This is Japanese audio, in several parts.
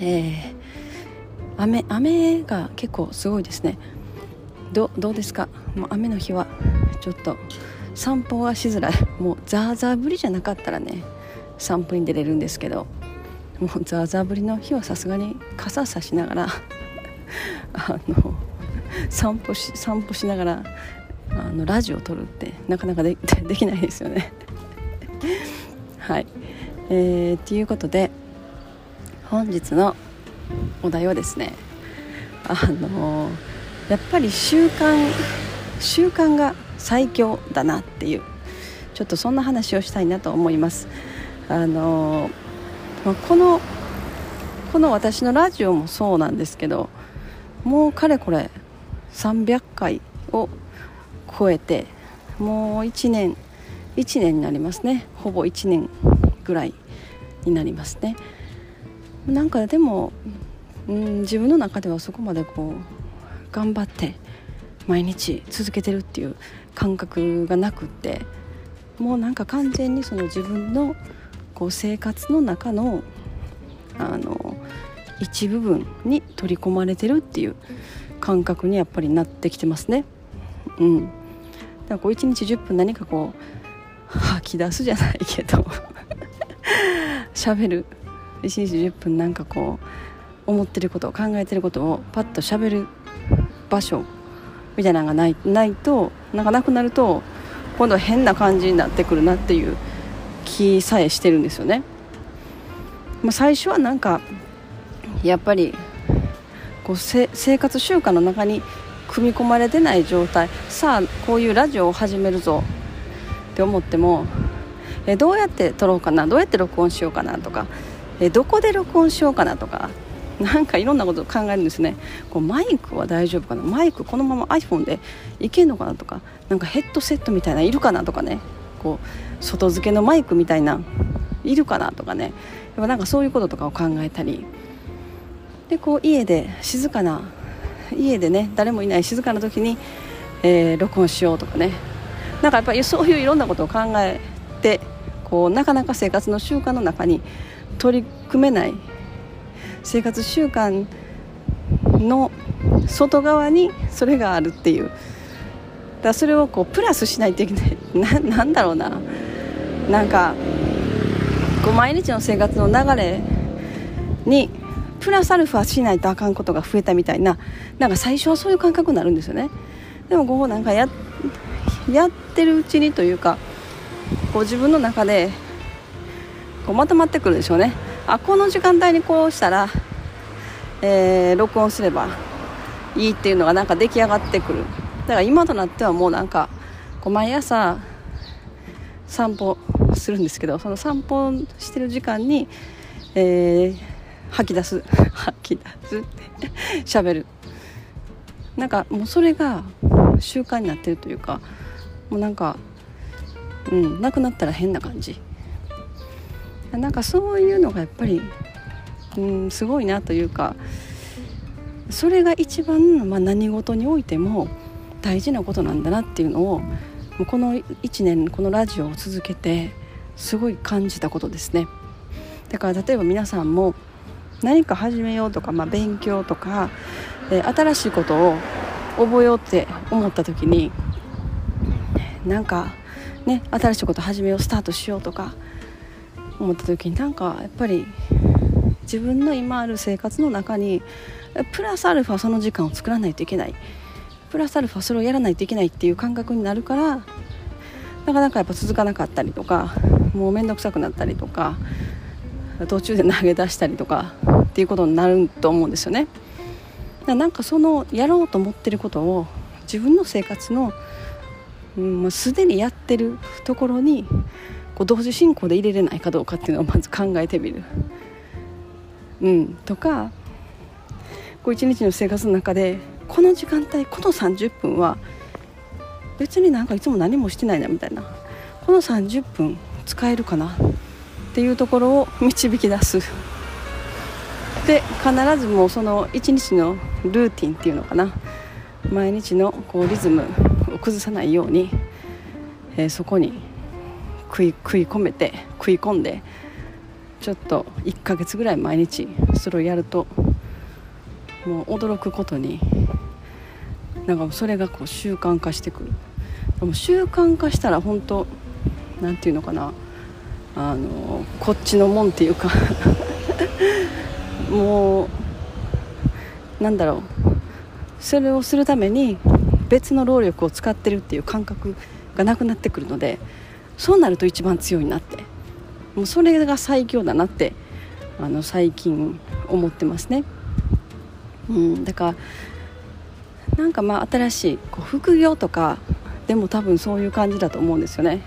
えー、雨雨が結構すごいですね。どどうですか？もう雨の日はちょっと散歩はしづらい。もうザーザー降りじゃなかったらね散歩に出れるんですけどもうザーザー降りの日はさすがに傘さしながら あの散歩し散歩しながらあのラジオを撮るってなかなかでできないですよね。はい。えー、ということで本日のお題はですねあのやっぱり習慣習慣が最強だなっていうちょっとそんな話をしたいなと思います。あのこのこの私のラジオもそうなんですけどもうかれこれ300回を超えてもう1年1年になりますね。ほぼ1年ぐらいになりますね。なんかでも、うん、自分の中ではそこまでこう頑張って毎日続けてるっていう感覚がなくってもうなんか完全にその自分のこう生活の中のあの一部分に取り込まれてるっていう感覚にやっぱりなってきてますね。うん、だからこう1日10分何かこう吐き出すじゃないけど 喋る1日10分なんかこう思ってること考えてることをパッとしゃべる場所みたいなのがないないとなんかなくなると今度は変な感じになってくるなっていう気さえしてるんですよね。まあ、最初はなんかやっぱりこう生活習慣の中に組み込まれてない状態さあこういうラジオを始めるぞって思ってもえどうやって撮ろうかなどうやって録音しようかなとかえどこで録音しようかなとかなんかいろんなこと考えるんですね。こうマイクは大丈夫かな？マイクこのまま iPhone でいけるのかなとかなんかヘッドセットみたいないるかなとかね。こう外付けのマイクみたいないるかなとかね。やっぱなんかそういうこととかを考えたり。でこう家で静かな家でね誰もいない静かな時に、えー、録音しようとかね。なんかやっぱりそういういろんなことを考えてこうなかなか生活の習慣の中に取り組めない。生活習慣の外側にそれがあるっていう。だそれをこうプラスしないといけない。ななんだろうな。なんかこう毎日の生活の流れにプラスアルファしないとあかんことが増えたみたいな。なんか最初はそういう感覚になるんですよね。でもこうなんかややってるうちにというかこう自分の中でこうまとまってくるでしょうね。あこの時間帯にこうしたら、えー、録音すればいいっていうのがなんか出来上がってくる。だから今となってはもうなんかこう毎朝散歩するんですけどその散歩してる時間に、えー、吐き出す 吐き出すって喋る。なんかもうそれが習慣になってるというかもうなんかうんなくなったら変な感じ。なんかそういうのがやっぱり、うん、すごいなというかそれが一番、まあ、何事においても大事なことなんだなっていうのをこの1年このラジオを続けてすごい感じたことですね。だから例えば皆さんも何か始めようとか、まあ、勉強とか、えー、新しいことを覚えようって思った時になんかね新しいこと始めようスタートしようとか思った時になんかやっぱり自分の今ある生活の中にプラスアルファその時間を作らないといけないプラスアルファそれをやらないといけないっていう感覚になるからなかなかやっぱ続かなかったりとかもう面倒くさくなったりとか途中で投げ出したりとかっていうことになると思うんですよね。なんかそのやろうと思ってることを自分の生活の、うん、すでにやってるところにこう同時進行で入れれないかどうかっていうのをまず考えてみる。うん。とかこう一日の生活の中でこの時間帯この30分は別になんかいつも何もしてないなみたいな。この30分使えるかな？っていうところを導き出す。で必ずもうその一日のルーティンっていうのかな。毎日のこうリズムを崩さないように、えー、そこに食い食い込めて食い込んでちょっと1ヶ月ぐらい毎日それをやるともう驚くことになんかそれがこう習慣化してくる。でも習慣化したら本当なんていうのかなあのこっちのもんっていうか もうなんだろう。それをするために別の労力を使ってるっていう感覚がなくなってくるのでそうなると一番強いなってもうそれが最強だなってあの最近思ってますね。うん、だからなんかまあ新しいこう副業とかでも多分そういう感じだと思うんですよね。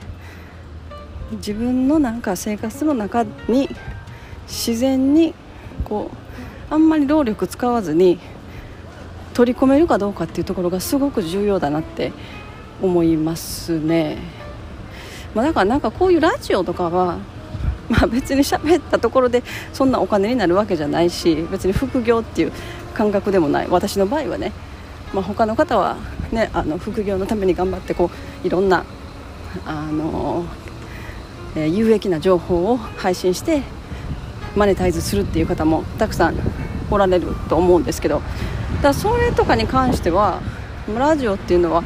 自分のなんか生活の中に自然にこうあんまり労力使わずに取り込めるかどうかっていうところがすごく重要だなって思いますね、まあ、だからなんかこういうラジオとかは、まあ、別に喋ったところでそんなお金になるわけじゃないし別に副業っていう感覚でもない。私の場合はね、まあ、他の方は、ね、あの副業のために頑張ってこういろんなあの、えー、有益な情報を配信してマネタイズするっていう方もたくさんおられると思うんですけどだそれとかに関してはラジオっていうのは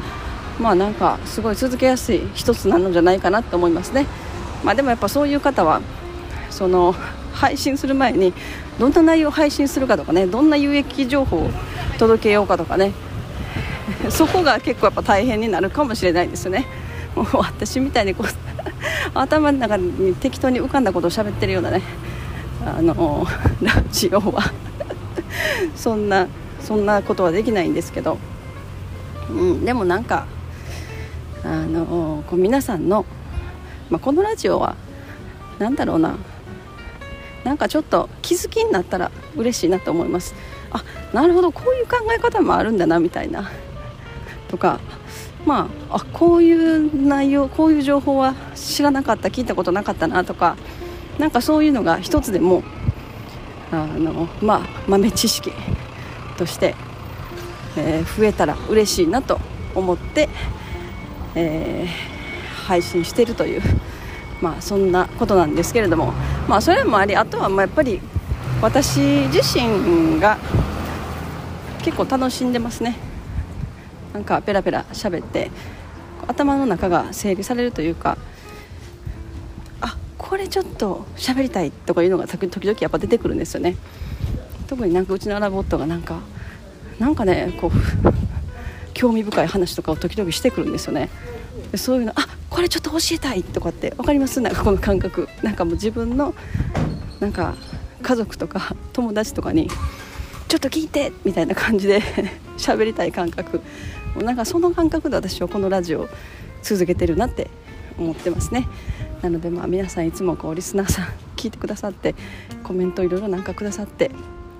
まあなんかすごい続けやすい一つなのじゃないかなと思いますね、まあ、でもやっぱそういう方はその配信する前にどんな内容を配信するかとかねどんな有益情報を届けようかとかね そこが結構やっぱ大変になるかもしれないですよね。もう私みたいにこう 頭の中に適当に浮かんだことを喋ってるようなねあのラジオはそんなそんなことはできないんですけど、うん、でもなんかあのこう皆さんの、まあ、このラジオは何だろうな。なんかちょっと気づきになったら嬉しいなと思います。あなるほどこういう考え方もあるんだなみたいな。とかまああこういう内容こういう情報は知らなかった聞いたことなかったなとかなんかそういうのが一つでもあのまあ豆知識として、えー、増えたら嬉しいなと思って、えー、配信しているという、まあ、そんなことなんですけれども、まあ、それもありあとはまあやっぱり私自身が結構楽しんでますね。なんかペラペラ喋って頭の中が整理されるというかあこれちょっと喋りたいとかいうのが時々やっぱ出てくるんですよね。特になんかうちのアラボットがなんかなんかねこう興味深い話とかを時々してくるんですよね。そういうのあこれちょっと教えたいとかって分かります？なんかこの感覚。なんかもう自分のなんか家族とか友達とかにちょっと聞いてみたいな感じで 喋りたい感覚。なんかその感覚で私はこのラジオを続けてるなって思ってますね。なのでまあ皆さんいつもこうリスナーさん聞いてくださってコメントいろいろなんかくださって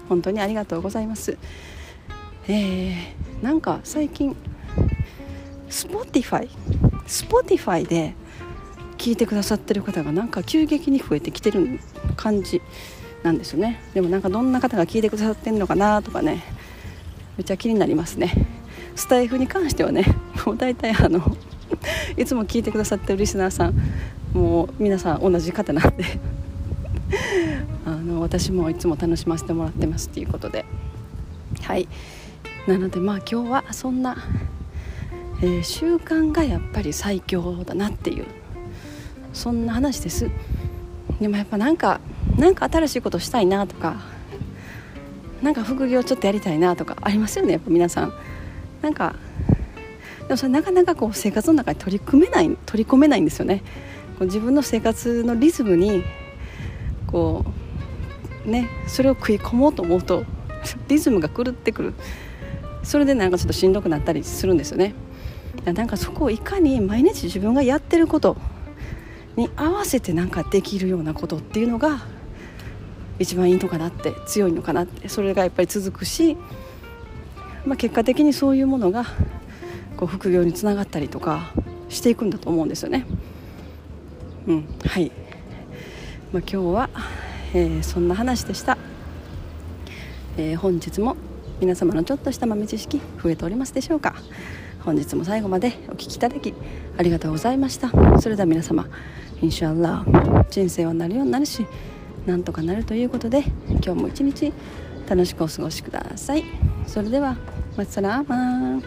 本当にありがとうございます。えー、なんか最近 Spotify Spotify で聞いてくださってる方がなんか急激に増えてきてる感じなんですよね。でもなんかどんな方が聞いてくださってるのかなとかねめっちゃ気になりますね。スタイフに関してはねもう大体あの いつも聞いてくださってるリスナーさんもう皆さん同じ方なんであの私もいつも楽しませてもらってますっていうことで。はい。なのでまあ今日はそんな、えー、習慣がやっぱり最強だなっていうそんな話です。でもやっぱなんかなんか新しいことしたいなとかなんか副業ちょっとやりたいなとかありますよねやっぱ皆さん。なんかでもそれなかなかこう生活の中に取り組めない取り込めないんですよね。こう自分の生活のリズムにこうねそれを食い込もうと思うとリズムが狂ってくる。それでなんかちょっとしんどくなったりするんですよね。なんかそこをいかに毎日自分がやってることに合わせてなんかできるようなことっていうのが一番いいのかなって強いのかなってそれがやっぱり続くし、まあ、結果的にそういうものがこう副業につながったりとかしていくんだと思うんですよね。うん、はい、まあ、今日は、えー、そんな話でした、えー、本日も皆様のちょっとした豆知識増えておりますでしょうか？本日も最後までお聴きいただきありがとうございました。それでは皆様インシャアラー人生はなるようになるしなんとかなるということで今日も一日楽しくお過ごしください。それではマッサラーマン